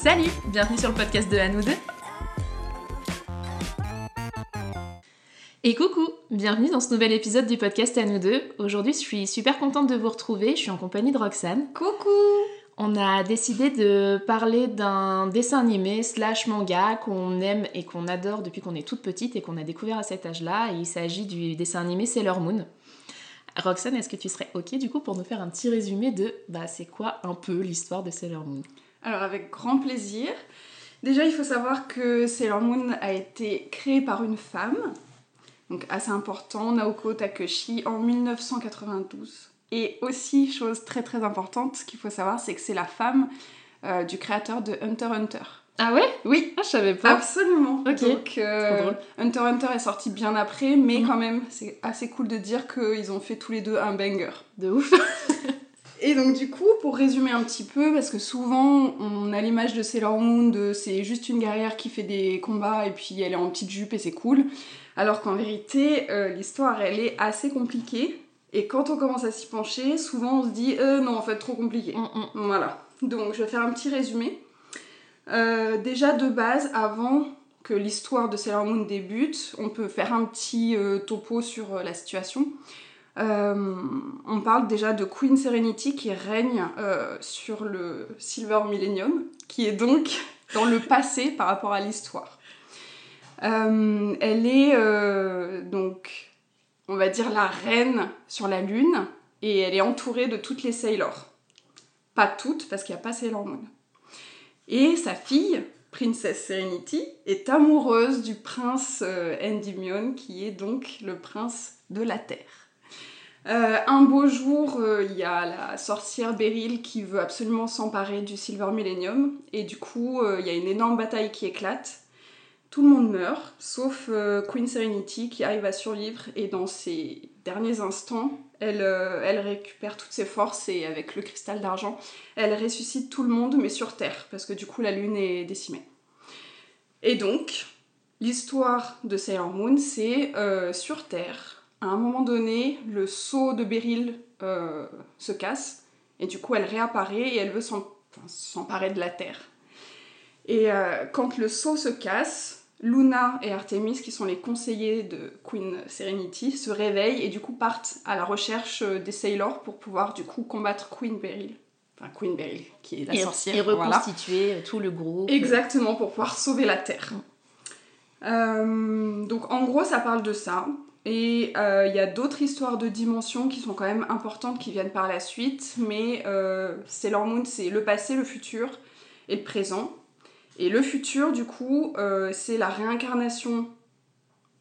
Salut, bienvenue sur le podcast de À nous deux. Et coucou, bienvenue dans ce nouvel épisode du podcast À nous deux. Aujourd'hui, je suis super contente de vous retrouver. Je suis en compagnie de Roxane. Coucou On a décidé de parler d'un dessin animé slash manga qu'on aime et qu'on adore depuis qu'on est toute petite et qu'on a découvert à cet âge-là. Il s'agit du dessin animé Sailor Moon. Roxane, est-ce que tu serais ok du coup pour nous faire un petit résumé de bah, c'est quoi un peu l'histoire de Sailor Moon? Alors avec grand plaisir. Déjà il faut savoir que Sailor Moon a été créé par une femme, donc assez important, Naoko Takeshi, en 1992. Et aussi, chose très très importante qu'il faut savoir, c'est que c'est la femme euh, du créateur de Hunter x Hunter. Ah ouais? Oui, Ah, je savais pas. absolument. Ok. Donc euh. Hunter x Hunter est sorti bien après, mais Mhm. quand même, c'est assez cool de dire qu'ils ont fait tous les deux un banger. De ouf. Et donc du coup, pour résumer un petit peu, parce que souvent on a l'image de Sailor Moon de c'est juste une guerrière qui fait des combats et puis elle est en petite jupe et c'est cool, alors qu'en vérité euh, l'histoire elle est assez compliquée. Et quand on commence à s'y pencher, souvent on se dit euh, non en fait trop compliqué. Mm, mm. Voilà. Donc je vais faire un petit résumé. Euh, déjà de base, avant que l'histoire de Sailor Moon débute, on peut faire un petit euh, topo sur la situation. Euh, on parle déjà de Queen Serenity qui règne euh, sur le Silver Millennium, qui est donc dans le passé par rapport à l'histoire. Euh, elle est donc, on va dire, la reine sur la Lune, et elle est entourée de toutes les Sailors. Pas toutes, parce qu'il n'y a pas Sailor Moon. Et sa fille, Princess Serenity, est amoureuse du prince Endymion, qui est donc le prince de la Terre. Euh, un beau jour, euh, il y a la sorcière Beryl qui veut absolument s'emparer du Silver Millennium, et du coup, euh, il y a une énorme bataille qui éclate. Tout le monde meurt, sauf Queen Serenity qui arrive à survivre, et dans ses derniers instants, elle, récupère toutes ses forces, et avec le cristal d'argent, elle ressuscite tout le monde, mais sur Terre, parce que du coup, la Lune est décimée. Et donc, l'histoire de Sailor Moon, c'est sur Terre. À un moment donné, le sceau de Beryl euh, se casse, et du coup, elle réapparaît et elle veut s'emparer de la Terre. Et euh, quand le sceau se casse, Luna et Artemis, qui sont les conseillers de Queen Serenity, se réveillent et du coup partent à la recherche euh, des Sailors pour pouvoir du coup combattre Queen Beryl. Enfin, Queen Beryl, qui est la et, sorcière. et reconstituer tout le groupe. Exactement, pour pouvoir sauver la Terre. Euh, donc en gros, ça parle de ça. Et euh, il y a d'autres histoires de dimensions qui sont quand même importantes qui viennent par la suite. Mais euh, Sailor Moon, c'est le passé, le futur et le présent. Et le futur, du coup, euh, c'est la réincarnation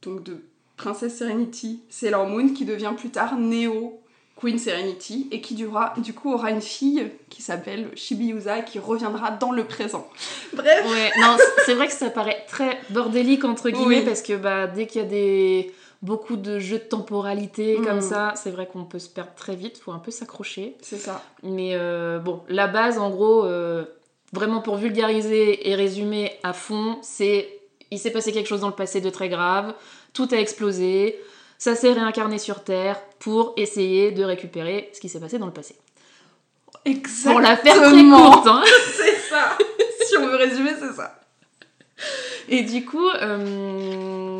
donc, de Princesse Serenity, Sailor Moon, qui devient plus tard Neo Queen Serenity, et qui durera, du coup aura une fille qui s'appelle Shibiusa et qui reviendra dans le présent. Bref, Ouais, non, c'est vrai que ça paraît très bordélique entre guillemets Oui. parce que bah, dès qu'il y a des beaucoup de jeux de temporalité comme Mhm. ça, c'est vrai qu'on peut se perdre très vite, faut un peu s'accrocher. c'est ça. Mais euh, bon, la base en gros, euh, vraiment pour vulgariser et résumer à fond, c'est il s'est passé quelque chose dans le passé de très grave, tout a explosé, ça s'est réincarné sur Terre pour essayer de récupérer ce qui s'est passé dans le passé. Exactement. Pour la faire très courte, hein. c'est ça. si on veut résumer, c'est ça. Et du coup, euh,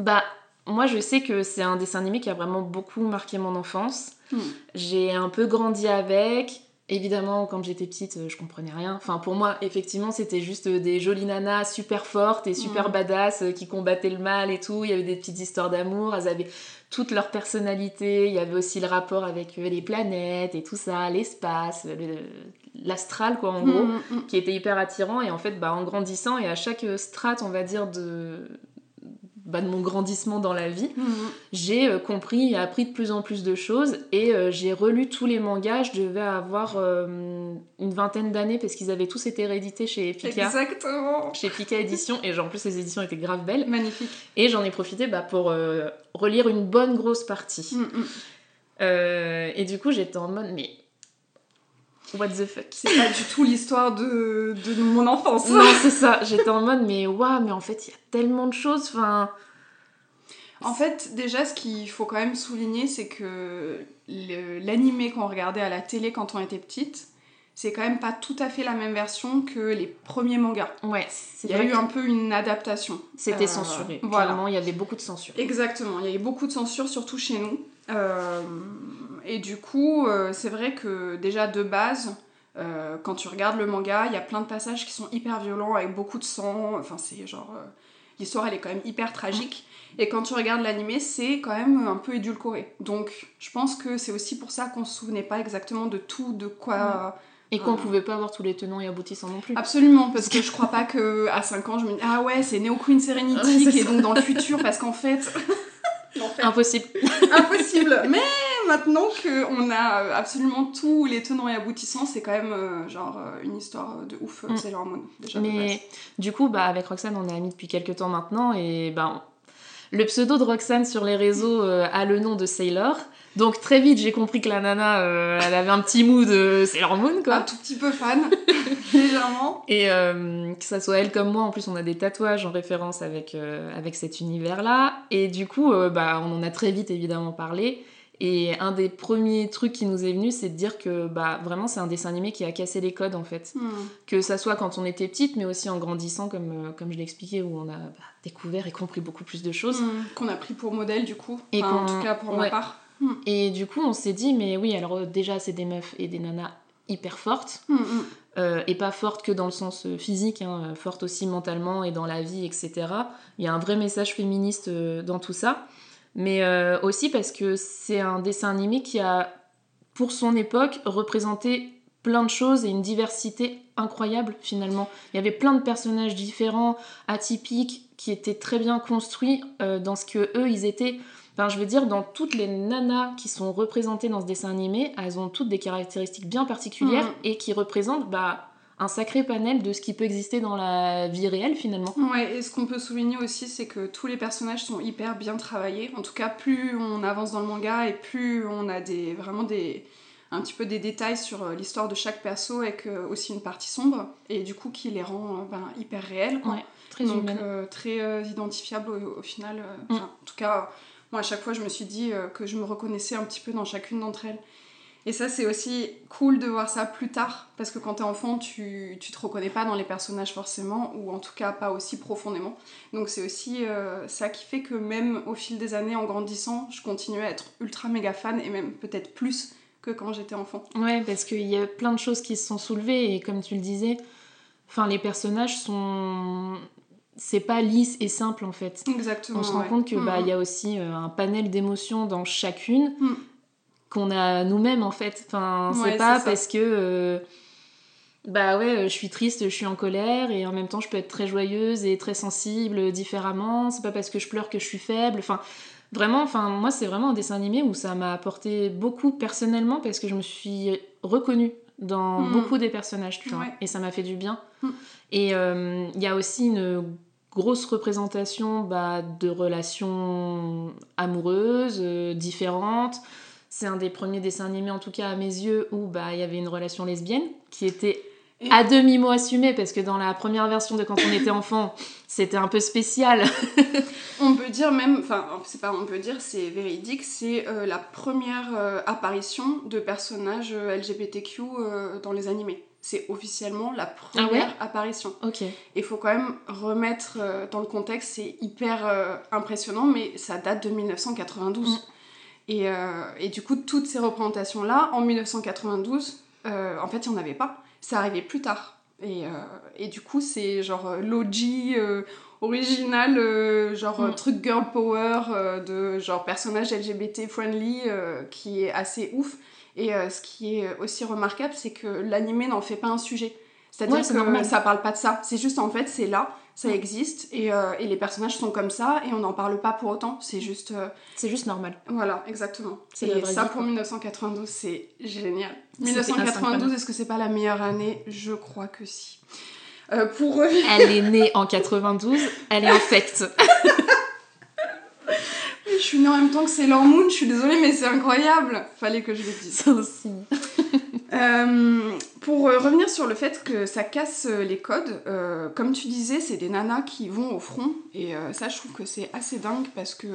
bah, moi je sais que c'est un dessin animé qui a vraiment beaucoup marqué mon enfance. Hmm. J'ai un peu grandi avec. Évidemment, quand j'étais petite, euh, je comprenais rien. Enfin, pour moi, effectivement, c'était juste euh, des jolies nanas super fortes et super Mm. badass euh, qui combattaient le mal et tout. Il y avait des petites histoires d'amour. Elles avaient toute leur personnalité. Il y avait aussi le rapport avec euh, les planètes et tout ça, l'espace, le- l'astral, quoi, en gros Mm, mm. qui était hyper attirant et en fait bah, en grandissant et à chaque strate on va dire de, bah, de mon grandissement dans la vie Mm, j'ai euh, compris et appris de plus en plus de choses et euh, j'ai relu tous les mangas je devais avoir euh, une vingtaine d'années parce qu'ils avaient tous été réédités chez Pika Exactement. chez Pika Édition et genre, en plus les éditions étaient grave belles Magnifique. et j'en ai profité bah, pour relire une bonne grosse partie Mm, mm. Et du coup j'étais en mode mais what the fuck C'est pas du tout l'histoire de, de mon enfance. Non, c'est ça. J'étais en mode, mais waouh, mais en fait, il y a tellement de choses. Enfin, En fait, déjà, ce qu'il faut quand même souligner, c'est que l'animé qu'on regardait à la télé quand on était petite, c'est quand même pas tout à fait la même version que les premiers mangas. Ouais, Il y a eu un peu une adaptation. C'était censuré. Voilà. il y avait beaucoup de censure. Exactement, il y avait beaucoup de censure, surtout chez nous. Et du coup, c'est vrai que déjà de base, quand tu regardes le manga, il y a plein de passages qui sont hyper violents avec beaucoup de sang. Enfin, c'est genre. L'histoire, elle est quand même hyper tragique. Et quand tu regardes l'animé, c'est quand même un peu édulcoré. Donc, je pense que c'est aussi pour ça qu'on se souvenait pas exactement de tout, de quoi. Et qu'on pouvait pas avoir tous les tenants et aboutissants non plus. Absolument, parce que je crois pas que à 5 ans, je me dis Ah ouais, c'est Neo Queen Serenity qui est donc dans le futur, parce qu'en fait. Impossible. Impossible. Mais maintenant qu'on a absolument tous les tenants et aboutissants, c'est quand même euh, genre euh, une histoire de ouf, mm. Sailor Moon. Déjà Mais du coup, bah, avec Roxane, on est amis depuis quelques temps maintenant et bah, le pseudo de Roxane sur les réseaux euh, a le nom de Sailor. Donc très vite, j'ai compris que la nana, elle avait un petit mood de Sailor Moon, quoi. Un tout petit peu fan, légèrement. Et que ça soit elle comme moi, en plus, on a des tatouages en référence avec, avec cet univers-là. Et du coup, bah, on en a très vite évidemment parlé. Et un des premiers trucs qui nous est venu, c'est de dire que bah, vraiment c'est un dessin animé qui a cassé les codes en fait. Hmm. Que ça soit quand on était petite, mais aussi en grandissant, comme, euh, comme je l'ai expliqué, où on a bah, découvert et compris beaucoup plus de choses. Hmm. Qu'on a pris pour modèle du coup, et en tout cas pour ma part. Hmm. Et du coup on s'est dit, mais oui, alors euh, déjà c'est des meufs et des nanas hyper fortes. Euh, et pas fortes que dans le sens physique, hein, fortes aussi mentalement et dans la vie, etc. Il y a un vrai message féministe dans tout ça mais euh, aussi parce que c'est un dessin animé qui a, pour son époque, représenté plein de choses et une diversité incroyable finalement. Il y avait plein de personnages différents, atypiques, qui étaient très bien construits euh, dans ce que eux ils étaient. Enfin, je veux dire, dans toutes les nanas qui sont représentées dans ce dessin animé, elles ont toutes des caractéristiques bien particulières mmh. et qui représentent bah, un sacré panel de ce qui peut exister dans la vie réelle finalement. Ouais, et ce qu'on peut souligner aussi, c'est que tous les personnages sont hyper bien travaillés. En tout cas, plus on avance dans le manga et plus on a des, vraiment des, un petit peu des détails sur euh, l'histoire de chaque perso avec aussi une partie sombre et du coup qui les rend euh, ben, hyper réels. Ouais, très Donc euh, très identifiable au, final. Mm. En tout cas, moi à chaque fois je me suis dit que je me reconnaissais un petit peu dans chacune d'entre elles. Et ça, c'est aussi cool de voir ça plus tard, parce que quand t'es enfant, tu, tu te reconnais pas dans les personnages forcément, ou en tout cas pas aussi profondément. Donc c'est aussi euh, ça qui fait que même au fil des années, en grandissant, je continue à être ultra méga fan, et même peut-être plus que quand j'étais enfant. Ouais, parce qu'il y a plein de choses qui se sont soulevées, et comme tu le disais, enfin les personnages sont c'est pas lisse et simple en fait. Exactement. On se rend compte que bah mm. il y a aussi euh, un panel d'émotions dans chacune. Mm qu'on a nous-mêmes en fait. Enfin, c'est pas parce que euh, bah ouais, je suis triste, je suis en colère et en même temps je peux être très joyeuse et très sensible différemment. C'est pas parce que je pleure que je suis faible. Enfin, vraiment, enfin moi c'est vraiment un dessin animé où ça m'a apporté beaucoup personnellement parce que je me suis reconnue dans hmm. beaucoup des personnages, tu vois, et ça m'a fait du bien. Hmm. Et euh, il y a aussi une grosse représentation bah, de relations amoureuses euh, différentes c'est un des premiers dessins animés, en tout cas à mes yeux, où bah, il y avait une relation lesbienne qui était à demi-mot assumée, parce que dans la première version de quand on était enfant, c'était un peu spécial. on peut dire même, enfin, c'est pas on peut dire, c'est véridique, c'est euh, la première euh, apparition de personnages euh, LGBTQ dans les animés. C'est officiellement la ah première apparition. Ok. Il faut quand même remettre dans le contexte, c'est hyper impressionnant, mais ça date de 1992. Euh, et, du coup, toutes ces représentations-là, en 1992, euh, en fait, il n'y en avait pas. Ça arrivait plus tard. Et, euh, du coup, c'est genre l'OG original, genre mm. truc girl power, de genre personnage LGBT friendly, qui est assez ouf. Et ce qui est aussi remarquable, c'est que l'animé n'en fait pas un sujet. C'est-à-dire que ça parle pas de ça. C'est juste en fait, c'est là ça existe et, euh, et, les personnages sont comme ça et on n'en parle pas pour autant, c'est juste... Euh, c'est juste normal. Voilà, exactement. Et ça pour 1992, c'est génial. 1992, est-ce que c'est pas la meilleure année? Je crois que si. Euh, pour Elle est née en 92, elle est infecte. je suis née en même temps que Sailor Moon, je suis désolée mais c'est incroyable. Fallait que je le dise. Aussi. Euh, pour euh, revenir sur le fait que ça casse euh, les codes, comme tu disais, c'est des nanas qui vont au front. Et ça, je trouve que c'est assez dingue parce que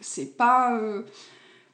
c'est pas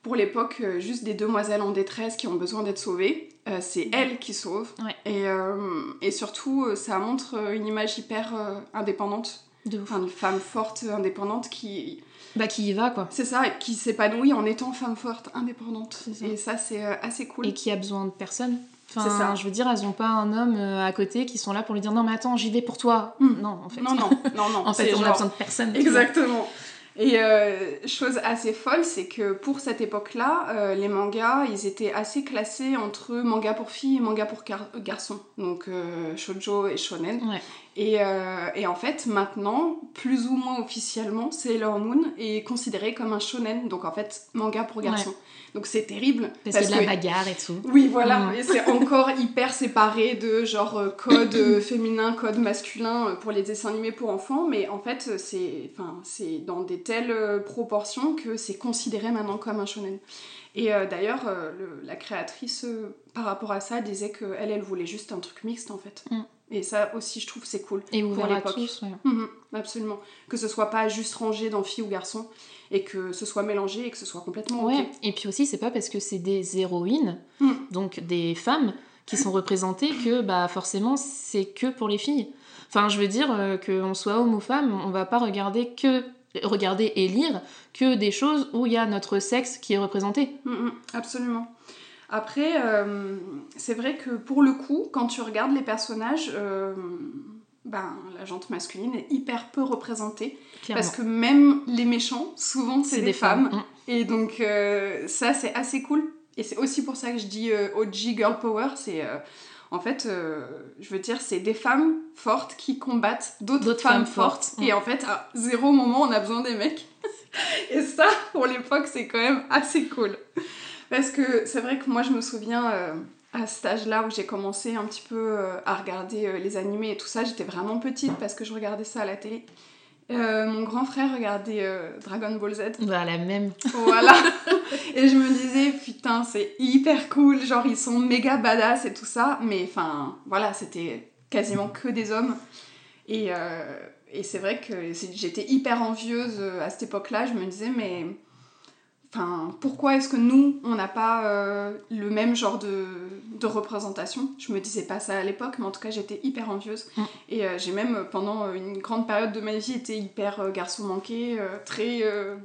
pour l'époque juste des demoiselles en détresse qui ont besoin d'être sauvées. euh, c'est elle qui sauve. Ouais. Et, euh, et surtout, euh, ça montre euh, une image hyper euh, indépendante. De ouf. Enfin, une femme forte, indépendante qui. Bah, qui y va, quoi. C'est ça, qui s'épanouit en étant femme forte, indépendante. Ça. Et ça, c'est euh, assez cool. Et qui a besoin de personne. Enfin, C'est ça. je veux dire, elles ont pas un homme euh, à côté qui sont là pour lui dire non, mais attends, j'y vais pour toi. Hmm. Non, en fait. Non, non, non, non. En fait, on a genre- besoin de personne. Exactement. Et euh, chose assez folle, c'est que pour cette époque-là, euh, les mangas, ils étaient assez classés entre manga pour filles et manga pour gar- garçons. Donc euh, shoujo et shonen. Ouais. Et, euh, et en fait, maintenant, plus ou moins officiellement, Sailor Moon est considéré comme un shonen. Donc en fait, manga pour garçons. Donc c'est terrible. Parce, y a de la que- bagarre et tout. oui, voilà, Mm. et c'est encore hyper séparé de genre euh, code euh, féminin, code masculin pour les dessins animés pour enfants, mais en fait, c'est enfin, c'est dans des telles proportions que c'est considéré maintenant comme un shonen. Et euh, d'ailleurs, euh, le- la créatrice, euh, par rapport à ça, disait qu'elle, elle voulait juste un truc mixte en fait. Mm. Et ça aussi, je trouve, c'est cool. Et ouvert à l'époque. tous, ouais. Mhm, absolument. Que ce soit pas juste rangé dans filles ou garçons, et que ce soit mélangé et que ce soit complètement. Ouais, et puis aussi, c'est pas parce que c'est des héroïnes, Mm. donc des femmes qui sont représentées, que bah forcément c'est que pour les filles. Enfin, je veux dire, euh, qu'on soit homme ou femme, on va pas regarder que regarder et lire que des choses où il y a notre sexe qui est représenté. Mm, absolument. Après, euh, c'est vrai que pour le coup, quand tu regardes les personnages, euh, ben, la jante masculine est hyper peu représentée. Clairement. Parce que même les méchants, souvent, c'est des, femmes. Mm. Et donc, euh, ça, c'est assez cool. Et c'est aussi pour ça que je dis OG Girl Power. C'est. en fait, euh, je veux dire, c'est des femmes fortes qui combattent d'autres femmes, femmes fortes. fortes. Et en fait, à zéro moment, on a besoin des mecs. Et ça, pour l'époque, c'est quand même assez cool. Parce que c'est vrai que moi, je me souviens, euh, à cet âge-là où j'ai commencé un petit peu euh, à regarder euh, les animés et tout ça, j'étais vraiment petite parce que je regardais ça à la télé. Mon grand frère regardait Dragon Ball Z. Bah, la même. Voilà. et je me disais, putain, c'est hyper cool. Genre, ils sont méga badass et tout ça. Mais enfin, voilà, c'était quasiment que des hommes. Et, et c'est vrai que j'étais hyper envieuse à cette époque-là. Je me disais, mais. Enfin, pourquoi est-ce que nous, on n'a pas euh, le même genre de, de représentation? Je me disais pas ça à l'époque, mais en tout cas, j'étais hyper envieuse. Mm. Et euh, j'ai même, euh, pendant une grande période de ma vie, été hyper euh, garçon manqué, très...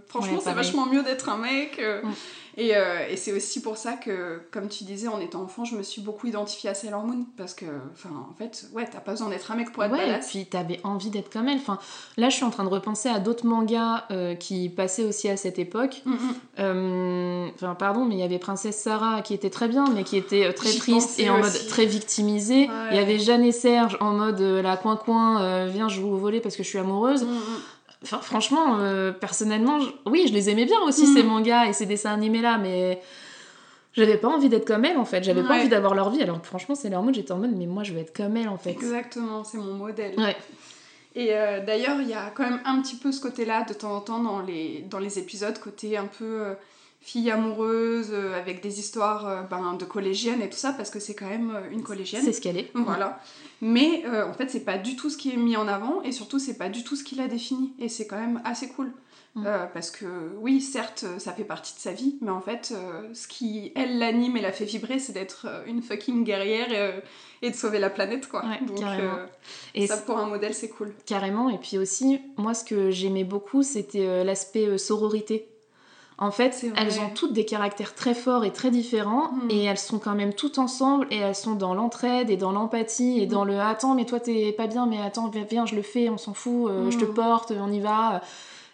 franchement, Ouais, c'est vachement mieux d'être un mec. Mm. Et, euh, et c'est aussi pour ça que, comme tu disais, en étant enfant, je me suis beaucoup identifiée à Sailor Moon. Parce que, enfin, en fait, ouais, t'as pas besoin d'être un mec pour être Ouais, et badass. puis t'avais envie d'être comme elle. Enfin, là, je suis en train de repenser à d'autres mangas euh, qui passaient aussi à cette époque. Mm, mm. Euh, Enfin, pardon, mais il y avait Princesse Sarah qui était très bien, mais qui était très triste et en aussi. mode très victimisée. Ouais. Il y avait Jeanne et Serge en mode la coin-coin, viens, je vous voler parce que je suis amoureuse. Mm, mm. Enfin, franchement, euh, personnellement, je- oui, je les aimais bien aussi, Mhm. ces mangas et ces dessins animés-là, mais j'avais pas envie d'être comme elle en fait. J'avais pas envie d'avoir leur vie. Alors que franchement, c'est leur mode, j'étais en mode, mais moi, je veux être comme elle en fait. Exactement, c'est mon modèle. Ouais. Et euh, d'ailleurs, il y a quand même un petit peu ce côté-là de temps en temps dans les, dans les épisodes, côté un peu euh, fille amoureuse, euh, avec des histoires euh, ben, de collégienne et tout ça, parce que c'est quand même euh, une collégienne. C'est ce qu'elle est. Voilà. Mais euh, en fait, c'est pas du tout ce qui est mis en avant et surtout, c'est pas du tout ce qui l'a défini. Et c'est quand même assez cool. Mm. Parce que oui, certes, ça fait partie de sa vie, mais en fait, ce qui, elle, l'anime et la fait vibrer, c'est d'être une fucking guerrière et, et de sauver la planète, quoi. Ouais, Donc, carrément. Et ça, pour un modèle, c'est cool. Carrément, et puis aussi, moi ce que j'aimais beaucoup, c'était l'aspect sororité. En fait, elles ont toutes des caractères très forts et très différents, Mm. et elles sont quand même toutes ensemble, et elles sont dans l'entraide et dans l'empathie, et dans le attends, mais toi t'es pas bien, mais attends, viens, viens, je le fais, on s'en fout, euh, je te Mm. porte, on y va.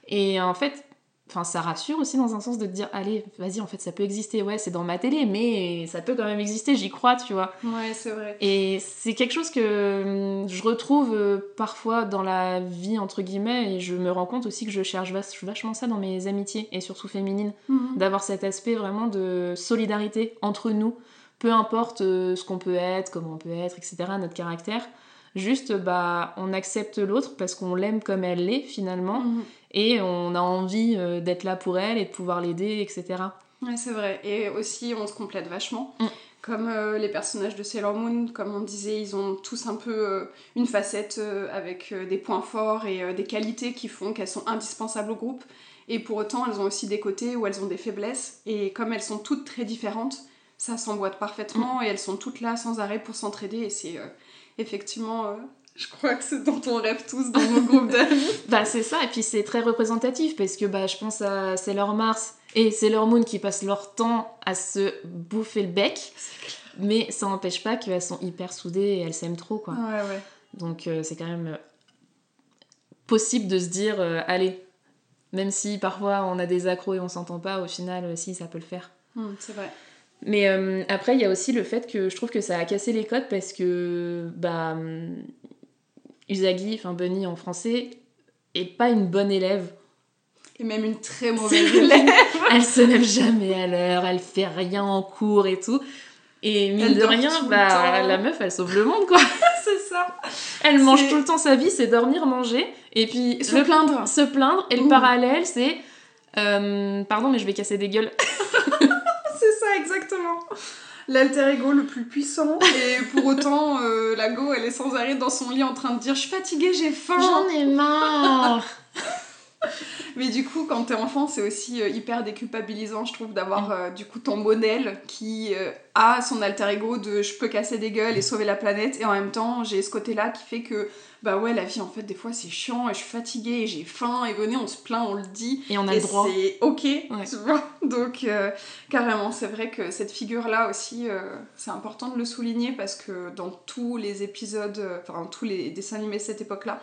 Et en fait, enfin, ça rassure aussi dans un sens de te dire, allez, vas-y, en fait, ça peut exister, ouais, c'est dans ma télé, mais ça peut quand même exister, j'y crois, tu vois. Ouais, c'est vrai. Et c'est quelque chose que hum, je retrouve euh, parfois dans la vie, entre guillemets, et je me rends compte aussi que je cherche vach- vachement ça dans mes amitiés, et surtout féminines, Mhm. d'avoir cet aspect vraiment de solidarité entre nous, peu importe euh, ce qu'on peut être, comment on peut être, etc., notre caractère. Juste, bah, on accepte l'autre parce qu'on l'aime comme elle l'est finalement, Mhm. Et on a envie euh, d'être là pour elle et de pouvoir l'aider, etc. Ouais, c'est vrai. Et aussi, on se complète vachement. Mm. Comme euh, les personnages de Sailor Moon, comme on disait, ils ont tous un peu euh, une facette euh, avec des points forts et des qualités qui font qu'elles sont indispensables au groupe. Et pour autant, elles ont aussi des côtés où elles ont des faiblesses. Et comme elles sont toutes très différentes, ça s'emboîte parfaitement et elles sont toutes là sans arrêt pour s'entraider et c'est effectivement je crois que c'est dont on rêve tous dans nos groupes d'amis. Bah c'est ça, et puis c'est très représentatif parce que bah, je pense à Sailor Mars et Sailor Moon qui passent leur temps à se bouffer le bec, mais ça n'empêche pas qu'elles sont hyper soudées et elles s'aiment trop quoi. Ouais, ouais. Donc euh, c'est quand même euh, possible de se dire, euh, allez, même si parfois on a des accros et on s'entend pas, au final, euh, si, ça peut le faire. Hmm, c'est vrai. Mais euh, après, il y a aussi le fait que je trouve que ça a cassé les codes parce que bah, Usagi, enfin Bunny en français, est pas une bonne élève. Et même une très mauvaise élève. Elle se lève jamais à l'heure, elle fait rien en cours et tout. Et mine Elle de rien, bah, la meuf, elle sauve le monde quoi. c'est ça. Elle mange tout le temps sa vie, c'est dormir, manger. Et puis Se le plaindre. se plaindre. Et le Ouh. parallèle, c'est. euh, pardon, mais je vais casser des gueules. C'est ça, exactement. L'alter ego le plus puissant, et pour autant, euh, la go, elle est sans arrêt dans son lit en train de dire Je suis fatiguée, j'ai faim. J'en ai marre. Mais du coup, quand t'es enfant, c'est aussi euh, hyper déculpabilisant, je trouve, d'avoir euh, du coup ton modèle qui euh, a son alter ego de je peux casser des gueules et sauver la planète, et en même temps, j'ai ce côté-là qui fait que, bah ouais, la vie, en fait, des fois, c'est chiant, et je suis fatiguée, et j'ai faim, et venez, on se plaint, on le dit. Et on a et le droit. c'est ok, tu vois. Donc, euh, carrément, c'est vrai que cette figure-là aussi, c'est important de le souligner parce que dans tous les épisodes, enfin, tous les dessins animés de cette époque-là,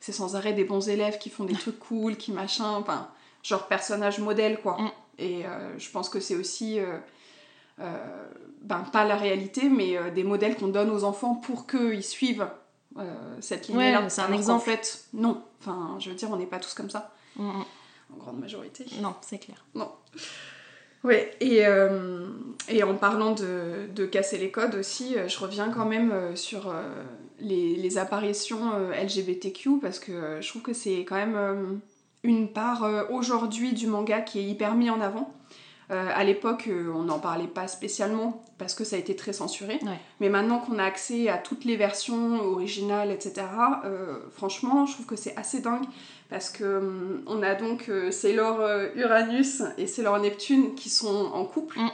c'est sans arrêt des bons élèves qui font des trucs cool, qui machin, enfin, genre personnage modèle, quoi. Mm. Et euh, je pense que c'est aussi. euh, euh, ben, pas la réalité, mais des modèles qu'on donne aux enfants pour qu'ils suivent cette ligne-là. Ouais, c'est un Alors qu'en exemple. fait, non. Enfin, je veux dire, on n'est pas tous comme ça, Mm, mm. en grande majorité. Non, c'est clair. Ouais, et, euh, et en parlant de, de casser les codes aussi, je reviens quand même sur les, les apparitions euh, LGBTQ parce que euh, je trouve que c'est quand même euh, une part aujourd'hui du manga qui est hyper mis en avant. À l'époque, on n'en parlait pas spécialement parce que ça a été très censuré. Ouais. Mais maintenant qu'on a accès à toutes les versions originales, etc., franchement, je trouve que c'est assez dingue parce que hum, on a donc euh, Sailor Uranus et Sailor Neptune qui sont en couple. Mm.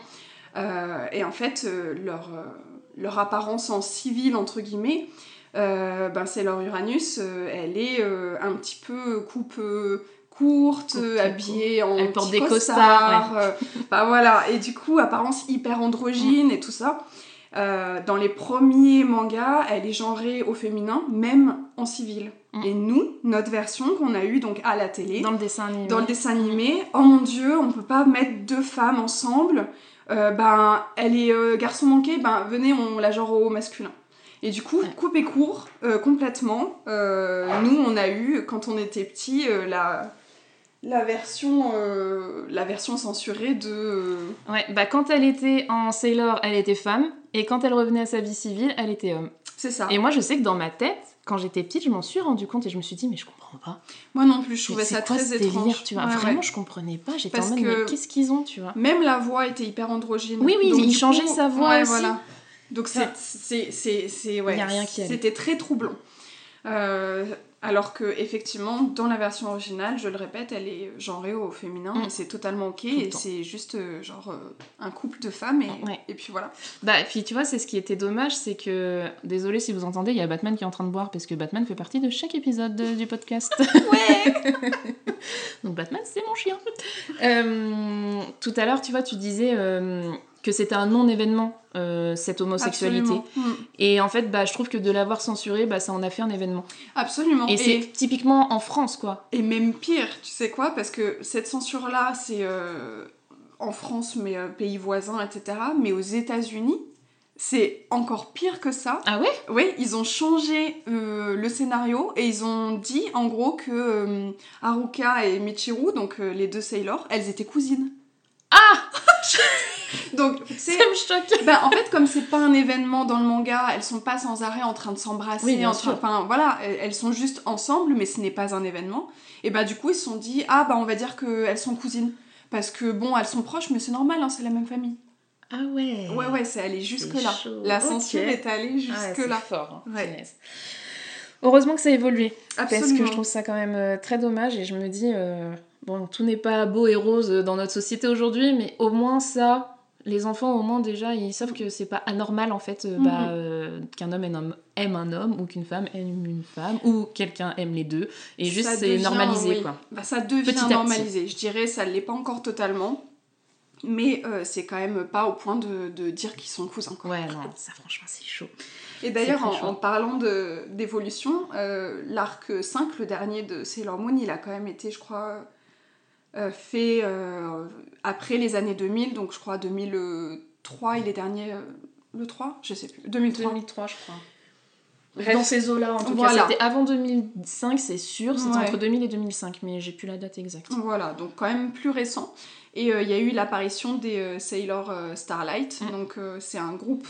Euh, et en fait, euh, leur, leur apparence en civil, entre guillemets, euh, ben Sailor Uranus, euh, elle est euh, un petit peu coupe courte, Coupe, habillée en Elle porte des costard, costards, bah voilà, et du coup, apparence hyper androgyne et tout ça. Dans les premiers mangas, elle est genrée au féminin, même en civil. Mm. Et nous, notre version qu'on a eue donc à la télé, Dans le dessin animé. dans le dessin animé, oh mon dieu, on peut pas mettre deux femmes ensemble. Ben, elle est garçon manqué, ben venez, on la genre au masculin. Et du coup, coupé court, euh, complètement. Euh, nous, on a eu, quand on était petits, euh, la, la, version, la version censurée de. Ouais, bah quand elle était en Sailor, elle était femme, et quand elle revenait à sa vie civile, elle était homme. C'est ça. Et moi, je sais que dans ma tête, quand j'étais petite, je m'en suis rendu compte et je me suis dit, mais je comprends pas. Moi non plus, je trouvais ça quoi très étrange. délire, tu vois? Ouais, Vraiment, ouais. je comprenais pas. J'étais en mode, que- mais qu'est-ce qu'ils ont, tu vois? Même la voix était hyper androgyne. Oui, oui, Donc, il changeait coup, sa voix ouais, aussi. voilà. Donc c'est, c'est, c'est, c'est- ouais, Y a rien qui allait. C'était très troublant. Euh, alors que effectivement, dans la version originale, je le répète, elle est genrée au féminin Mm. et c'est totalement ok. Et c'est juste euh, genre euh, un couple de femmes et, Ouais. et puis voilà. Bah, et puis tu vois, c'est ce qui était dommage, c'est que. Désolé si vous entendez, il y a Batman qui est en train de boire, parce que Batman fait partie de chaque épisode de- du podcast. Ouais. Donc Batman, c'est mon chien. Euh, tout à l'heure, tu vois, tu disais euh, que c'était un non-événement, euh, cette homosexualité. Absolument. Mm. Et en fait, bah, je trouve que de l'avoir censuré, bah, ça en a fait un événement. Absolument. Et, c'est typiquement en France, quoi. Et même pire, tu sais quoi Parce que cette censure-là, c'est euh, en France, mais euh, pays voisins, etc. Mais aux États-Unis, c'est encore pire que ça. Ah ouais? Oui, ils ont changé euh, le scénario et ils ont dit en gros que euh, Haruka et Michiru, donc euh, les deux Sailors, elles étaient cousines. Ah Donc, c'est. Ça me choque Ben, en fait, comme c'est pas un événement dans le manga, elles sont pas sans arrêt en train de s'embrasser. Oui. Enfin, voilà, elles sont juste ensemble, mais ce n'est pas un événement. Et bah, du coup, ils se sont dit, ah, bah, on va dire qu'elles sont cousines. Parce que bon, elles sont proches, mais c'est normal, hein, c'est la même famille. Ah ouais Ouais, ouais, c'est allé jusque-là. La censure est allée Ah jusque-là. c'est fort. hein, Ouais. Heureusement que ça a évolué. Parce que je trouve ça quand même euh, très dommage et je me dis, euh, bon, tout n'est pas beau et rose dans notre société aujourd'hui, mais au moins ça, Les enfants, au moins, déjà, ils savent que c'est pas anormal, en fait, euh, bah, Mhm. euh, qu'un homme aime un, homme, ou qu'une femme aime une femme, ou quelqu'un aime les deux. Et juste, c'est normalisé, oui. quoi. Bah, ça devient Petit normalisé. Je dirais, ça ne l'est pas encore totalement. Mais euh, c'est quand même pas au point de, de dire qu'ils sont cousins. quoi. Ouais, non, ça, franchement, c'est chaud. Et d'ailleurs, en, en parlant de- d'évolution, l'arc 5, le dernier de Sailor Moon, il a quand même été, je crois, fait euh, après les années 2000. Donc, je crois 2003, il est dernier. euh, le 3 Je sais plus. 2003. 2003, je crois. Bref. Dans ces eaux-là, en tout Voilà. cas. C'était avant 2005, c'est sûr. C'était Ouais. entre 2000 et 2005, mais j'ai plus la date exacte. Voilà, donc quand même plus récent. Et euh, il y a eu l'apparition des euh, Sailor euh, Starlight. Mm. Donc euh, c'est un groupe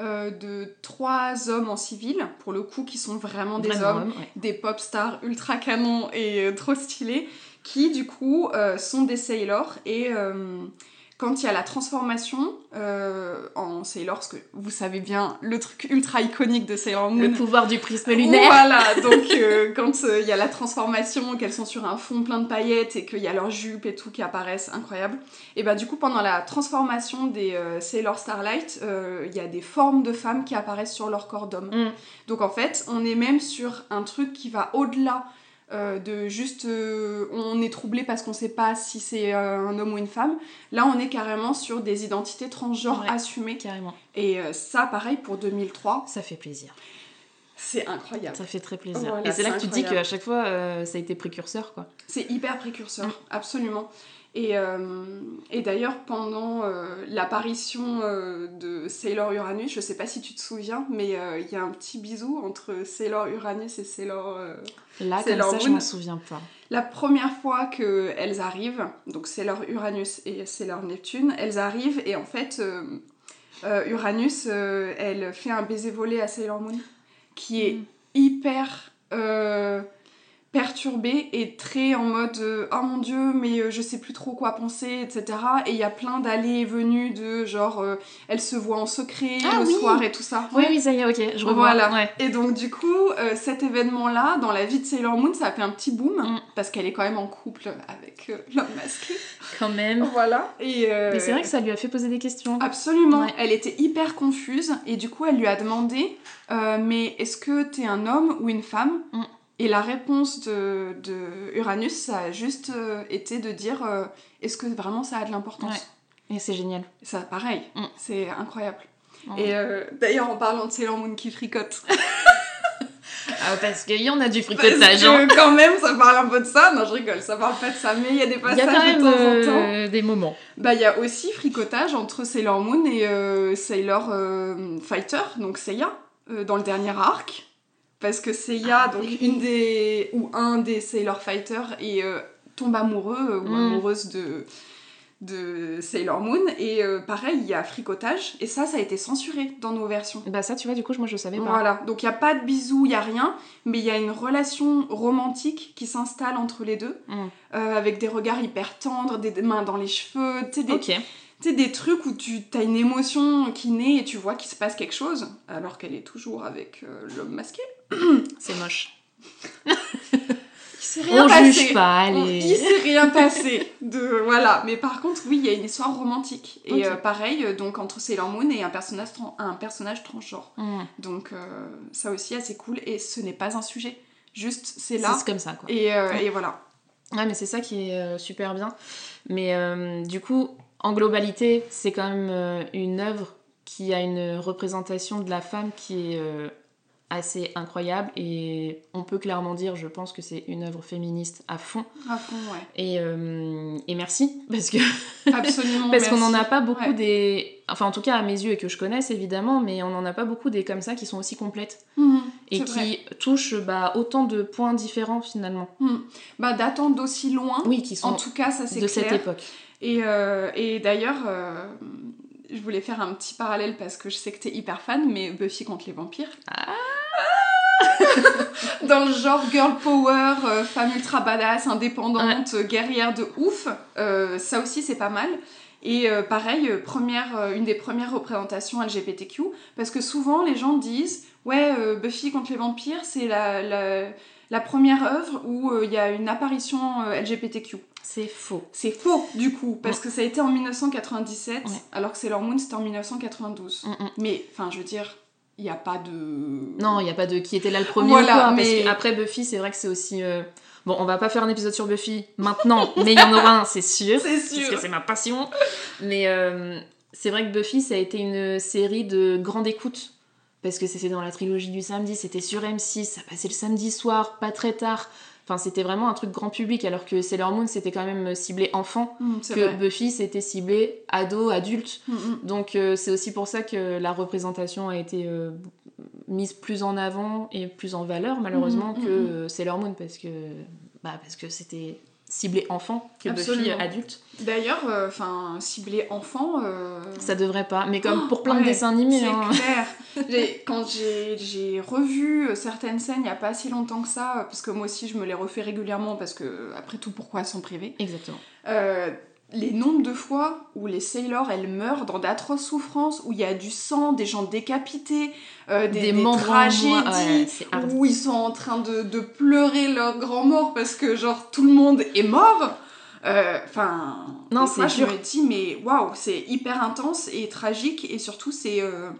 euh, de trois hommes en civil, pour le coup, qui sont vraiment des Vraiment, hommes, ouais. des pop stars ultra canons et euh, trop stylés, qui du coup euh, sont des Sailor. Et euh, quand il y a la transformation euh, en Sailor, parce que vous savez bien le truc ultra iconique de Sailor Moon, Le pouvoir du prisme lunaire. voilà, donc euh, quand euh, il y a la transformation, qu'elles sont sur un fond plein de paillettes et qu'il y a leurs jupes et tout qui apparaissent, incroyable. Et bah du coup, pendant la transformation des Sailor Starlight, il y a des formes de femmes qui apparaissent sur leur corps d'homme. Mm. Donc en fait, on est même sur un truc qui va au-delà euh, de juste euh, on est troublé parce qu'on sait pas si c'est euh, un homme ou une femme. Là, on est carrément sur des identités transgenres Ouais. assumées. Carrément. Et ça, pareil pour 2003, Ça fait plaisir. c'est incroyable. Ça fait très plaisir. Voilà, et c'est là que tu dis qu'à chaque fois, ça a été précurseur, quoi. C'est hyper précurseur, Mm. absolument. Et, euh, et d'ailleurs, pendant euh, l'apparition euh, de Sailor Uranus, je sais pas si tu te souviens, mais il y a un petit bisou entre Sailor Uranus et Sailor. Là, C'est comme je m'en souviens pas. La première fois qu'elles arrivent, donc Sailor Uranus et Sailor Neptune, elles arrivent et en fait, Uranus, elle fait un baiser volé à Sailor Moon qui est Mm. hyper euh, perturbé et très en mode euh, oh mon dieu mais euh, je sais plus trop quoi penser etc et il y a plein d'allées et venues de genre euh, elle se voit en secret Ah le oui. soir et tout ça Oui, oui, ça y est, ok, je revois. Voilà. Ouais. et donc du coup euh, cet événement là dans la vie de Sailor Moon ça a fait un petit boom Mm. parce qu'elle est quand même en couple avec l'homme masqué Quand même. voilà et Mais c'est vrai que ça lui a fait poser des questions. Absolument, Ouais. elle était hyper confuse et du coup elle lui a demandé mais est-ce que t'es un homme ou une femme? Mm. Et la réponse de, de Uranus ça a juste euh, été de dire euh, est-ce que vraiment ça a de l'importance? Ouais. Et c'est génial. Ça pareil, Mm. c'est incroyable. Et euh, d'ailleurs en parlant de Sailor Moon qui fricote, Ah, parce qu'il y en a du fricotage. hein. que quand même ça parle un peu de ça, non je rigole, ça parle pas de ça, mais il y a des y passages a quand même de temps en temps. des moments. Bah, il y a aussi fricotage entre Sailor Moon et Sailor Fighter, donc Seiya, dans le dernier arc. Parce que Seiya, Ah, donc une des. ou un des Sailor Fighter, et euh, tombe amoureux euh, ou Mm. amoureuse de, de Sailor Moon. Et euh, pareil, il y a fricotage, et ça, ça a été censuré dans nos versions. Bah, ça, tu vois, du coup, moi, je savais pas. Voilà, donc il n'y a pas de bisous, il n'y a rien, mais il y a une relation romantique qui s'installe entre les deux, Mm. euh, avec des regards hyper tendres, des mains dans les cheveux, tu sais, des, trucs où tu as une émotion qui naît et tu vois qu'il se passe quelque chose, alors qu'elle est toujours avec euh, l'homme masqué. C'est moche. Il rien On passé. juge pas, allez. Il s'est rien passé. De, voilà. Mais par contre, oui, il y a une histoire romantique. Et euh, pareil, euh, donc entre Sailor Moon et un personnage, un personnage transgenre. Mm. Donc euh, ça aussi, assez cool. Et ce n'est pas un sujet. Juste, c'est là. C'est comme ça, quoi. Et, euh, Ouais. et voilà. Ouais, mais c'est ça qui est super bien. Mais du coup, en globalité, c'est quand même une œuvre qui a une représentation de la femme qui est assez incroyable. Et on peut clairement dire, je pense que c'est une œuvre féministe à fond. À fond, ouais. Et, euh, et merci, parce que Absolument. parce qu'on n'en a pas beaucoup Ouais. des... Enfin, en tout cas, à mes yeux, et que je connaisse, évidemment, mais on n'en a pas beaucoup des comme ça qui sont aussi complètes. Mhm, Et qui vrai. touchent bah, autant de points différents, finalement. Mhm. Bah, datant d'aussi loin. Oui, qui sont En tout cas, ça c'est de clair. cette époque. Et, euh, et d'ailleurs, euh, je voulais faire un petit parallèle parce que je sais que t'es hyper fan, mais Buffy contre les vampires. Ah. Dans le genre girl power, euh, femme ultra badass, indépendante, guerrière de ouf, euh, ça aussi c'est pas mal. Et euh, pareil, première, une des premières représentations LGBTQ, parce que souvent les gens disent Ouais, Buffy contre les vampires, c'est la, la, la première œuvre où il y a une apparition LGBTQ. C'est faux. C'est faux, du coup, parce que ça a été en 1997, Ouais. alors que Sailor Moon, c'était en 1992. Mm, mm. Mais, enfin, je veux dire, il n'y a pas de... Non, il n'y a pas de qui était là le premier Voilà, ou quoi, mais- parce qu'après Buffy, c'est vrai que c'est aussi... euh, Bon, on va pas faire un épisode sur Buffy maintenant, mais il y en aura un, c'est sûr. C'est Parce sûr. que c'est ma passion. Mais euh, c'est vrai que Buffy, ça a été une série de grande écoute. Parce que c'était dans la trilogie du samedi, c'était sur M6, ça passait le samedi soir, pas très tard. Enfin, c'était vraiment un truc grand public, alors que Sailor Moon, c'était quand même ciblé enfant. Mm, c'est Que vrai. Buffy, c'était ciblé ado, adulte. Mm, mm. Donc euh, c'est aussi pour ça que la représentation a été euh, mise plus en avant et plus en valeur malheureusement que euh, Sailor Moon parce que bah, parce que c'était ciblé enfant que Buffy Absolument. adulte. D'ailleurs, euh, enfin, ciblé enfant... euh, Ça devrait pas, mais comme pour plein Ouais, de dessins animés. C'est hein. clair. Quand j'ai revu euh, certaines scènes il n'y a pas si longtemps que ça, euh, parce que moi aussi je me les refais régulièrement, parce que après tout, pourquoi elles sont privées Exactement. Euh, Les nombres de fois où les sailors elles meurent dans d'atroces souffrances, où il y a du sang, des gens décapités, euh, des, Des des tragédies, ouais, où ils sont en train de, de pleurer leur grand mort parce que genre tout le monde est mort. Euh, Enfin, Non, c'est je me dis mais waouh, c'est hyper intense et tragique et surtout c'est, euh,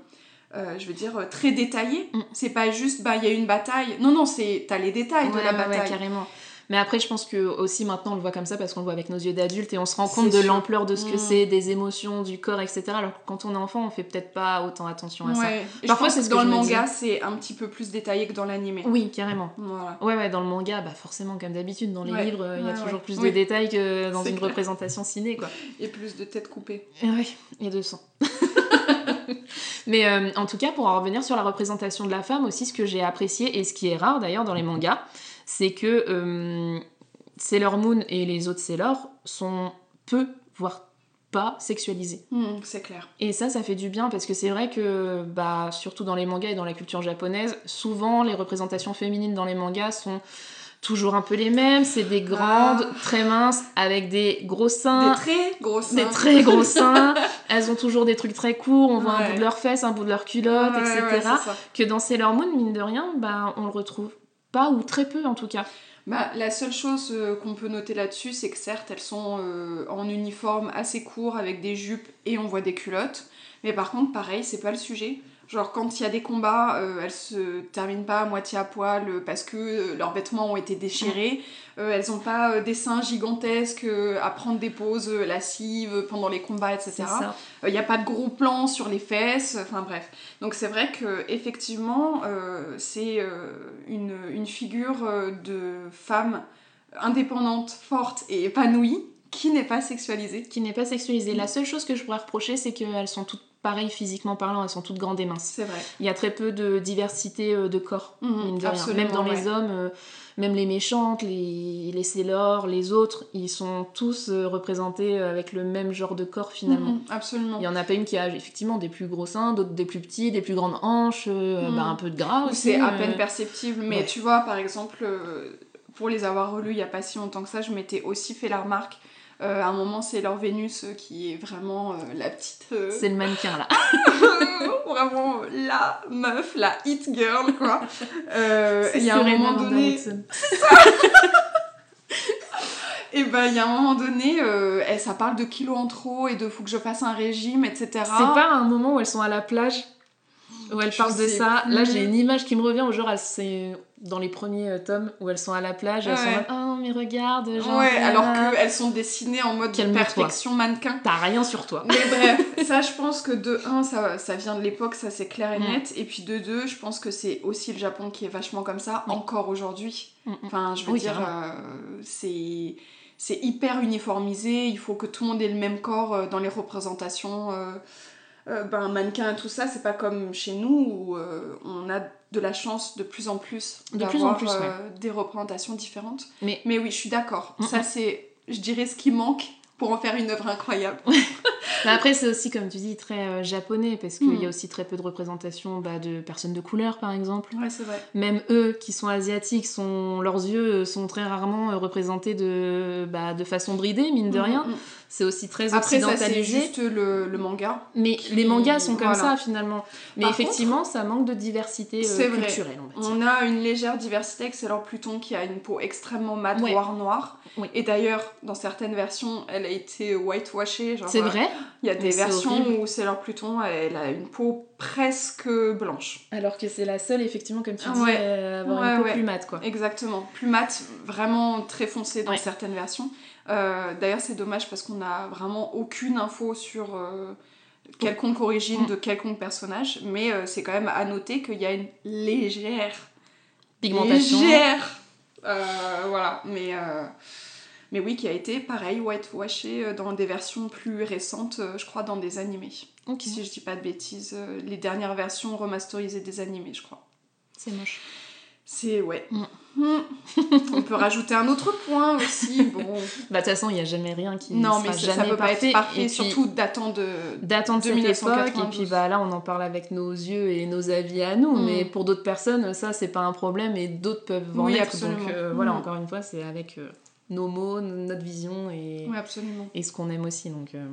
euh, je veux dire, très détaillé. Mm. C'est pas juste bah il y a une bataille. Non non, c'est t'as les détails de la ouais, ouais, bataille. carrément. Mais après, je pense que aussi maintenant on le voit comme ça parce qu'on le voit avec nos yeux d'adultes et on se rend compte de l'ampleur de ce que Mm. c'est, des émotions, du corps, etc. Alors que quand on est enfant, on fait peut-être pas autant attention à ça. Et Parfois, c'est ce dans le manga, c'est un petit peu plus détaillé que dans l'animé. Oui, carrément. Voilà. Ouais, ouais, dans le manga, bah forcément, comme d'habitude, dans les Ouais, livres, il y a toujours plus de Oui. détails que dans une clair. représentation ciné, quoi. Et plus de têtes coupées. Ouais, et de sang. Mais euh, en tout cas, pour en revenir sur la représentation de la femme aussi, ce que j'ai apprécié, et ce qui est rare d'ailleurs dans les mangas, c'est que euh, Sailor Moon et les autres Sailor sont peu, voire pas sexualisés. Hmm, c'est clair. Et ça, ça fait du bien parce que c'est vrai que, bah, surtout dans les mangas et dans la culture japonaise, souvent les représentations féminines dans les mangas sont toujours un peu les mêmes. C'est des grandes, très minces, avec des gros seins, Des très gros seins. des très gros seins. Elles ont toujours des trucs très courts. On voit un bout de leurs fesses, un bout de leur culotte, Ouais, etc. ouais, que dans Sailor Moon, mine de rien, bah, on le retrouve ou très peu en tout cas. Bah, la seule chose euh, qu'on peut noter là-dessus, c'est que certes, elles sont euh, en uniforme assez court avec des jupes et on voit des culottes. Mais par contre, pareil, c'est pas le sujet. Genre, quand il y a des combats, euh, elles se terminent pas à moitié à poil euh, parce que euh, leurs vêtements ont été déchirés. Euh, elles ont pas des seins gigantesques à prendre des pauses lascives pendant les combats, etc. Il n'y a pas de gros plans sur les fesses, enfin bref. Donc c'est vrai que effectivement, c'est une, une figure de femme indépendante, forte et épanouie qui n'est pas sexualisée. Qui n'est pas sexualisée. La seule chose que je pourrais reprocher, c'est qu'elles sont toutes pareilles physiquement parlant, elles sont toutes grandes et minces. C'est vrai. Il y a très peu de diversité euh, de corps, Mhm, mine de rien. Même dans les hommes, euh, même les méchantes, les, les les autres, ils sont tous euh, représentés avec le même genre de corps finalement. Mhm, absolument. Il y en a pas une qui a effectivement des plus gros seins, d'autres des plus petits, des plus grandes hanches, Mhm. bah, un peu de gras aussi. c'est à peine perceptible, mais ouais. tu vois, par exemple, pour les avoir relus il y a pas si longtemps que ça, je m'étais aussi fait la remarque. Euh, à un moment, c'est leur Vénus euh, qui est vraiment euh, la petite. euh, C'est le mannequin là. vraiment la meuf, la hit girl, quoi. Il y a un moment donné, et ben il y a un moment donné, eh, ça parle de kilos en trop et de faut que je fasse un régime, etc. C'est pas un moment où elles sont à la plage où Je parlent de ça. Là, j'ai une image qui me revient au genre, c'est dans les premiers euh, tomes où elles sont à la plage, elles sont oh mais regarde, genre, Ouais, alors qu'elles sont dessinées en mode Calme-toi. perfection mannequin. T'as rien sur toi. Mais bref, ça je pense que de 1, ça, ça vient de l'époque, ça c'est clair et Mm. net. Et puis de 2, je pense que c'est aussi le Japon qui est vachement comme ça, encore aujourd'hui. Mm, mm. Enfin, je veux Oui, dire, euh, c'est c'est hyper uniformisé, il faut que tout le monde ait le même corps euh, dans les représentations. euh, euh, ben, mannequin et tout ça, c'est pas comme chez nous où euh, on a de la chance de plus en plus d'avoir ouais. euh, des représentations différentes. Mais- Mais oui, je suis d'accord. Mm, Ça, mm. c'est, je dirais, ce qui manque pour en faire une œuvre incroyable. Mais après, c'est aussi, comme tu dis, très euh, japonais, parce qu'il Mm. y a aussi très peu de représentation bah, de personnes de couleur, par exemple. Ouais, c'est vrai. Même eux, qui sont asiatiques, sont, leurs yeux sont très rarement représentés de, bah, de façon bridée, mine de Mm, rien. mm, c'est aussi très Après, ça, c'est occidentalisé. juste le, le manga. Mais qui- les mangas sont comme voilà. ça finalement. Mais Par effectivement, ça manque de diversité euh, C'est culturelle, on va dire. On a une légère diversité avec Sailor Pluton qui a une peau extrêmement mate, Ouais. voire noire. Oui. Et d'ailleurs, dans certaines versions, elle a été whitewashée. C'est euh, vrai, Il y a des c'est versions horrible. où Sailor Pluton, elle a une peau presque blanche. alors que c'est la seule, effectivement, comme tu dis, Ouais. avoir Ouais, une peau ouais. plus mate, quoi. Exactement. Plus mat, vraiment très foncé dans certaines versions. Euh, D'ailleurs, c'est dommage parce qu'on n'a vraiment aucune info sur euh, quelconque origine Mm. de quelconque personnage. Mais euh, c'est quand même à noter qu'il y a une légère Pigmentation. légère. Voilà, mais, mais oui, qui a été pareil, whitewashé euh, dans des versions plus récentes, euh, je crois, dans des animés. Ok, Si je dis pas de bêtises, euh, les dernières versions remasterisées des animés, je crois. c'est moche. C'est, ouais. Mm. Hmm. On peut rajouter un autre point aussi. Bon, Bah, de toute façon, il n'y a jamais rien qui non, sera mais ça, jamais ça peut pas parfait. être parfait, et surtout datant de. datant de de cette époque, et 1992. puis bah, là, on en parle avec nos yeux et nos avis à nous, Mm. mais pour d'autres personnes, ça, c'est pas un problème, et d'autres peuvent en Oui, être. absolument. Donc euh, voilà, Mm. encore une fois, c'est avec euh, nos mots, notre vision, et, Oui, absolument. et ce qu'on aime aussi. Donc, euh,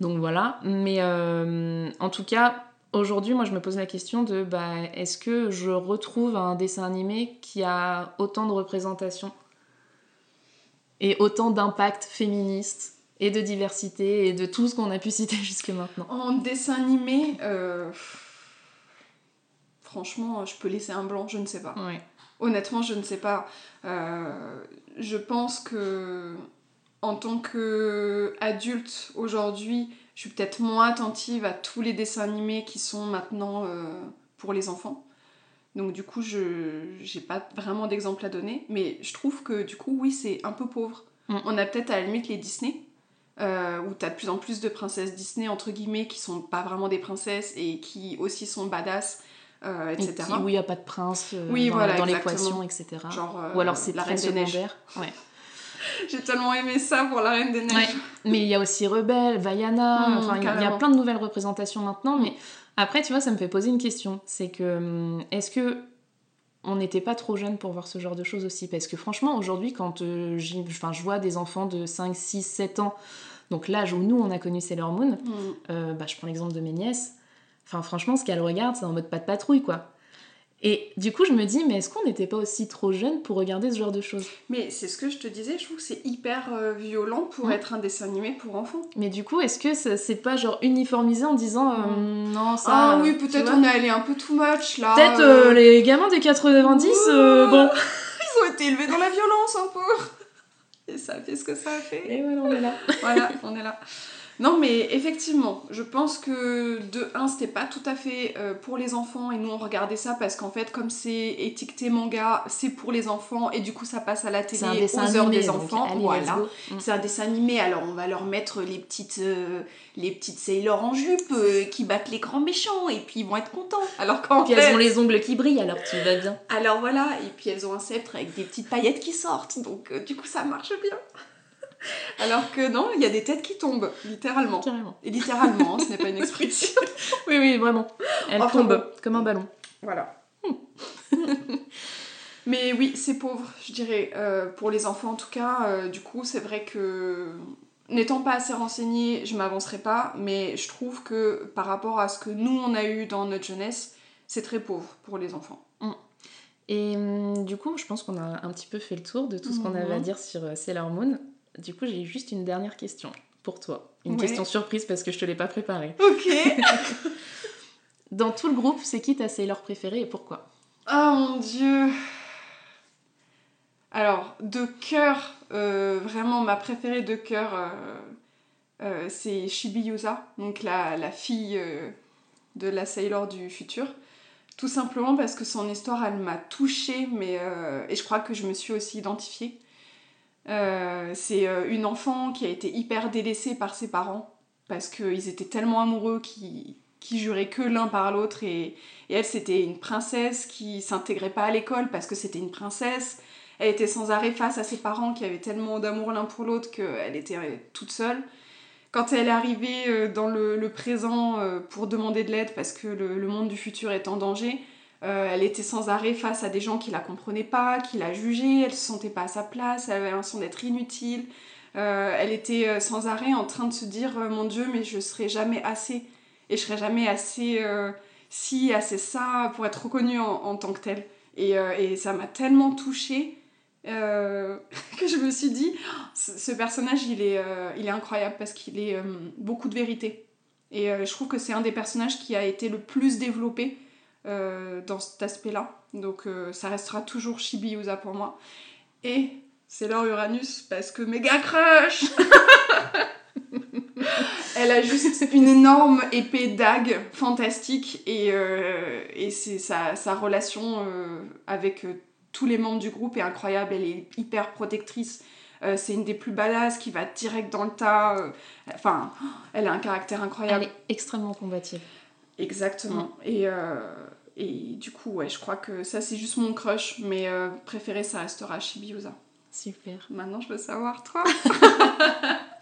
donc voilà. Mais euh, en tout cas, aujourd'hui, moi, je me pose la question de bah, est-ce que je retrouve un dessin animé qui a autant de représentation et autant d'impact féministe et de diversité et de tout ce qu'on a pu citer jusque maintenant? En dessin animé, euh, franchement, je peux laisser un blanc, je ne sais pas. Ouais. Honnêtement, je ne sais pas. Euh, je pense que en tant que adulte aujourd'hui, je suis peut-être moins attentive à tous les dessins animés qui sont maintenant euh, pour les enfants. Donc du coup, je j'ai pas vraiment d'exemple à donner, mais je trouve que du coup, oui, c'est un peu pauvre. Mm. On a peut-être à la limite les Disney, euh, où t'as de plus en plus de princesses Disney entre guillemets qui sont pas vraiment des princesses et qui aussi sont badass, euh, Et etc. qui- où il n'y a pas de prince euh, Oui, dans, voilà, dans exactement. l'équation, etc. Genre, euh, Ou alors c'est la très Reine des Neiges. secondaire. Ouais. J'ai tellement aimé ça pour la Reine des Neiges. Ouais. Mais il y a aussi Rebelle, Vaiana, Mm, enfin il y a- plein de nouvelles représentations maintenant. Mais après, tu vois, ça me fait poser une question. C'est que hum, est-ce que on n'était pas trop jeune pour voir ce genre de choses aussi? Parce que franchement, aujourd'hui, quand euh, je vois des enfants de 5, 6, 7 ans, donc l'âge où nous on a connu Sailor Moon, Mm. euh, bah, je prends l'exemple de mes nièces. Enfin, franchement, ce qu'elles regardent, c'est en mode pas de patrouille, quoi. Et du coup, je me dis, mais est-ce qu'on n'était pas aussi trop jeune pour regarder ce genre de choses? Mais c'est ce que je te disais, je trouve que c'est hyper euh, violent pour Mm. être un dessin animé pour enfants. Mais du coup, est-ce que c'est pas genre uniformisé en disant, euh, non, ça. ah euh, oui, peut-être on est allé un peu too much là. Peut-être euh, les gamins des 90, euh, Ouh. bon. Ils ont été élevés dans la violence un peu. Et ça a fait ce que ça a fait? Et voilà, on est là. voilà, on est là. Non, mais effectivement, je pense que de 1, c'était pas tout à fait euh, pour les enfants et nous on regardait ça parce qu'en fait, comme c'est étiqueté manga, c'est pour les enfants et du coup ça passe à la télé aux heures des enfants. allez, voilà. Mm. C'est un dessin animé, alors on va leur mettre les petites, euh, les petites Sailor en jupe euh, qui battent les grands méchants et puis ils vont être contents. Alors qu'en Puis fait. elles ont les ongles qui brillent, alors tu vas bien. Alors voilà, et puis elles ont un sceptre avec des petites paillettes qui sortent, donc du coup ça marche bien. Alors que non, il y a des têtes qui tombent, littéralement. Carrément. Et littéralement, ce n'est pas une expression. Oui, oui, vraiment. Elle Enfin, tombe bon. comme un ballon. Voilà. Mais oui, c'est pauvre, je dirais. Euh, pour les enfants, en tout cas, euh, du coup, c'est vrai que. N'étant pas assez renseignée, je m'avancerai pas, mais je trouve que par rapport à ce que nous on a eu dans notre jeunesse, c'est très pauvre pour les enfants. Et hum, du coup, je pense qu'on a un petit peu fait le tour de tout ce qu'on avait à Mhm. dire sur euh, Sailor Moon. Du coup, j'ai juste une dernière question pour toi. Une Ouais. question surprise parce que je te l'ai pas préparée. Ok. Dans tout le groupe, c'est qui ta Sailor préférée et pourquoi? Oh mon dieu. Alors, de cœur, euh, vraiment ma préférée de cœur, euh, euh, c'est Shibi Yusa, donc la, la fille de la Sailor du futur. Tout simplement parce que son histoire, elle m'a touchée, mais, et je crois que je me suis aussi identifiée. Euh, c'est euh, une enfant qui a été hyper délaissée par ses parents, parce qu'ils étaient tellement amoureux qu'ils qu'ils juraient que l'un par l'autre, et, et elle, c'était une princesse qui s'intégrait pas à l'école parce que c'était une princesse. Elle était sans arrêt face à ses parents qui avaient tellement d'amour l'un pour l'autre qu'elle était euh, toute seule. Quand elle est arrivée dans le, présent pour demander de l'aide parce que le monde du futur est en danger, euh, elle était sans arrêt face à des gens qui la comprenaient pas, qui la jugeaient, elle se sentait pas à sa place, elle avait l'impression d'être inutile. Euh, elle était euh, sans arrêt en train de se dire Mon Dieu, mais je serai jamais assez. Et je serai jamais assez ci, assez ça pour être reconnue en, tant que telle. Et, et ça m'a tellement touchée que je me suis dit Ce, ce personnage, il est, il est incroyable parce qu'il est beaucoup de vérité. Et je trouve que c'est un des personnages qui a été le plus développé euh, dans cet aspect-là. Donc euh, ça restera toujours Chibi Yusa pour moi. Et c'est leur Uranus parce que méga crush Elle a juste une énorme épée dague fantastique et, euh, et c'est sa, sa relation avec tous les membres du groupe est incroyable. Elle est hyper protectrice. Euh, c'est une des plus badass qui va direct dans le tas. euh, Enfin, elle a un caractère Elle incroyable. est extrêmement combative. Exactement. Et, euh, et du coup, ouais, je crois que ça, c'est juste mon crush. Mais euh, préféré, ça restera Shibiusa. Super. Maintenant, je veux savoir, toi?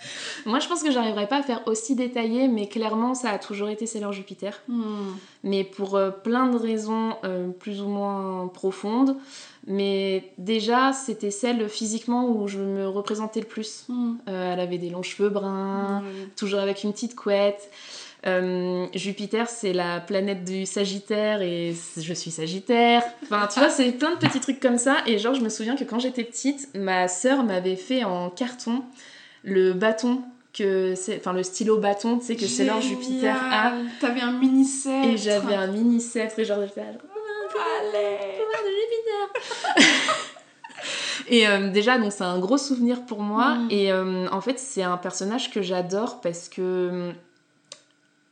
Moi, je pense que j'arriverai pas à faire aussi détaillé, mais clairement, ça a toujours été Sailor Jupiter. Hmm. Mais pour euh, plein de raisons euh, plus ou moins profondes. Mais déjà, c'était celle physiquement où je me représentais le plus. Hmm. Euh, elle avait des longs cheveux bruns, toujours avec une petite couette. Euh, Jupiter, c'est la planète du Sagittaire et je suis Sagittaire. Enfin, tu vois, c'est plein de petits trucs comme ça. Et genre, je me souviens que quand j'étais petite, ma sœur m'avait fait en carton le bâton que c'est, enfin le stylo bâton, tu sais que c'est leur Jupiter a. T'avais un mini set. Et j'avais un mini sceptre et genre j'étais là, Allez. pouvoir de Jupiter. et euh, déjà, donc c'est un gros souvenir pour moi. Mm. Et euh, en fait, c'est un personnage que j'adore parce que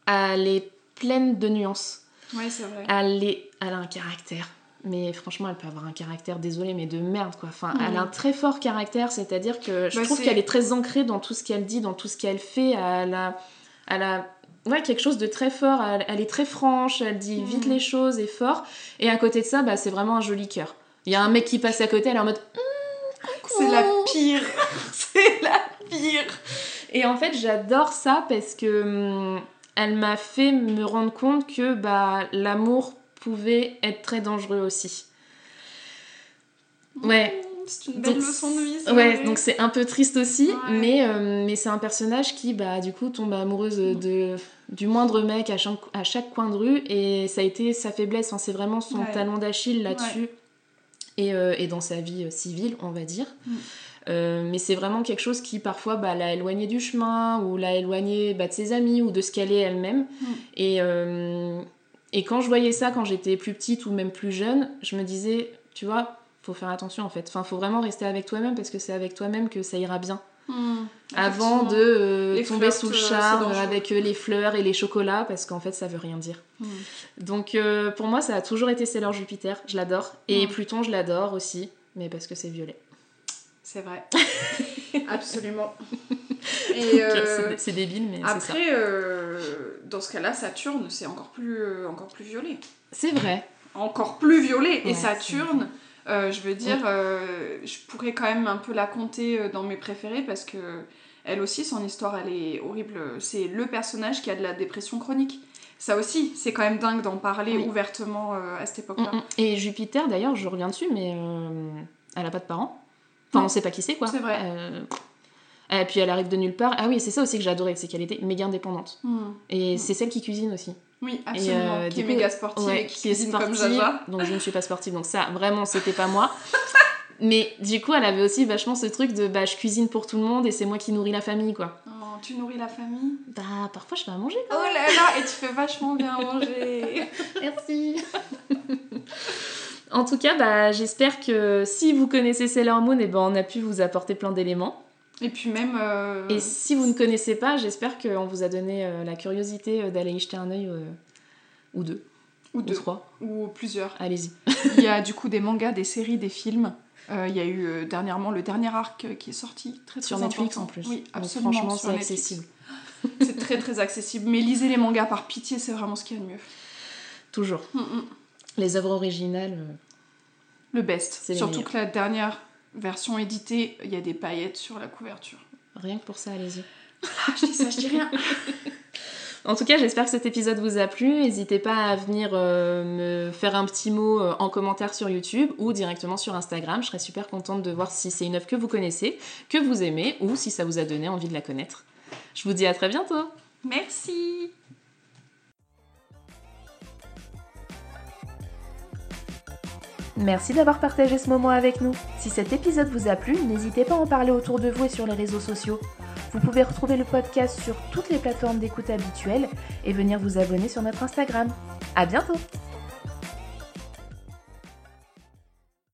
elle est pleine de nuances. Ouais, c'est vrai. Elle, est, elle a un caractère. Mais franchement, elle peut avoir un caractère, désolé, mais de merde, quoi. Enfin, elle a un très fort caractère, c'est-à-dire que je Bah, trouve qu'elle est très ancrée dans tout ce qu'elle dit, dans tout ce qu'elle fait. Elle a, elle a ouais, quelque chose de très fort. Elle, elle est très franche, elle dit vite Mm. les choses et fort. Et à côté de ça, bah, c'est vraiment un joli cœur. Il y a un mec qui passe à côté, elle est en mode C'est la pire. c'est la pire. Et en fait, j'adore ça parce que hum, elle m'a fait me rendre compte que bah, l'amour pouvait être très dangereux aussi. Ouais, C'est une belle Donc, leçon de vie. ça, ouais, donc c'est un peu triste aussi, Ouais. mais, euh, mais c'est un personnage qui, bah, du coup, tombe amoureuse de, du moindre mec à chaque, à chaque coin de rue, et ça a été sa faiblesse, enfin, c'est vraiment son Ouais. talon d'Achille là-dessus, et, euh, et dans sa vie euh, civile, on va dire. Mm. Euh, mais c'est vraiment quelque chose qui parfois bah, l'a éloignée du chemin, ou l'a éloignée bah, de ses amis, ou de ce qu'elle est elle-même. Mm. Et, euh, et quand je voyais ça, quand j'étais plus petite ou même plus jeune, je me disais, tu vois, faut faire attention en fait. Enfin, faut vraiment rester avec toi-même parce que c'est avec toi-même que ça ira bien. Hmm, Avant de euh, tomber sous le charme avec euh, les fleurs et les chocolats parce qu'en fait ça veut rien dire. Hmm. Donc euh, pour moi ça a toujours été Sailor Jupiter, je l'adore. Et Mm. Pluton je l'adore aussi, mais parce que c'est violet. C'est vrai. Absolument. Et euh, c'est- débile mais c'est ça. après, euh, dans ce cas-là, Saturne, c'est encore plus, euh, encore plus violet. C'est vrai. Encore plus violet. Ouais, Et Saturne, euh, je veux dire, je pourrais quand même un peu la compter dans mes préférés parce que elle aussi, son histoire, elle est horrible. C'est le personnage qui a de la dépression chronique. Ça aussi, c'est quand même dingue d'en parler Oui. ouvertement à cette époque-là. Mm, mm. Et Jupiter d'ailleurs, je reviens dessus, mais elle a pas de parents. Enfin, on sait pas qui c'est quoi. C'est vrai. Euh, Et puis elle arrive de nulle part. Ah oui, c'est ça aussi que j'adorais, c'est qu'elle était méga indépendante. Hmm. Et c'est celle qui cuisine aussi. Oui, absolument. euh, qui est coup, méga sportive Ouais, et qui, cuisine comme sportive, Jaja. Donc je ne suis pas sportive, donc ça vraiment c'était pas moi. Mais du coup, elle avait aussi vachement ce truc de bah je cuisine pour tout le monde et c'est moi qui nourris la famille quoi. Oh, tu nourris la famille? Bah parfois je fais à manger Oh quand même. là là, et tu fais vachement bien manger. Merci. en tout cas, bah j'espère que si vous connaissez Sailor Moon, et ben on a pu vous apporter plein d'éléments. Et puis même. euh, Et si vous ne connaissez pas, j'espère qu'on vous a donné euh, la curiosité euh, d'aller y jeter un œil euh, ou deux, ou ou deux, trois. ou plusieurs. Allez-y. Il y a du coup des mangas, des séries, des films. Il y a eu dernièrement le dernier arc qui est sorti, très très Sur Netflix en plus. Oui, Donc, absolument. franchement, sur c'est accessible. C'est très très accessible. Mais lisez les mangas par pitié, c'est vraiment ce qu'il y a de mieux. Toujours. Mm, mm. Les œuvres originales. euh, Le best. Surtout meilleurs. que la dernière version éditée, il y a des paillettes sur la couverture. Rien que pour ça, allez-y. Ah, je dis ça, je dis rien. En tout cas, j'espère que cet épisode vous a plu. N'hésitez pas à venir euh, me faire un petit mot euh, en commentaire sur YouTube ou directement sur Instagram. Je serais super contente de voir si c'est une œuvre que vous connaissez, que vous aimez ou si ça vous a donné envie de la connaître. Je vous dis à très bientôt. Merci. Merci d'avoir partagé ce moment avec nous. Si cet épisode vous a plu, n'hésitez pas à en parler autour de vous et sur les réseaux sociaux. Vous pouvez retrouver le podcast sur toutes les plateformes d'écoute habituelles et venir vous abonner sur notre Instagram. À bientôt!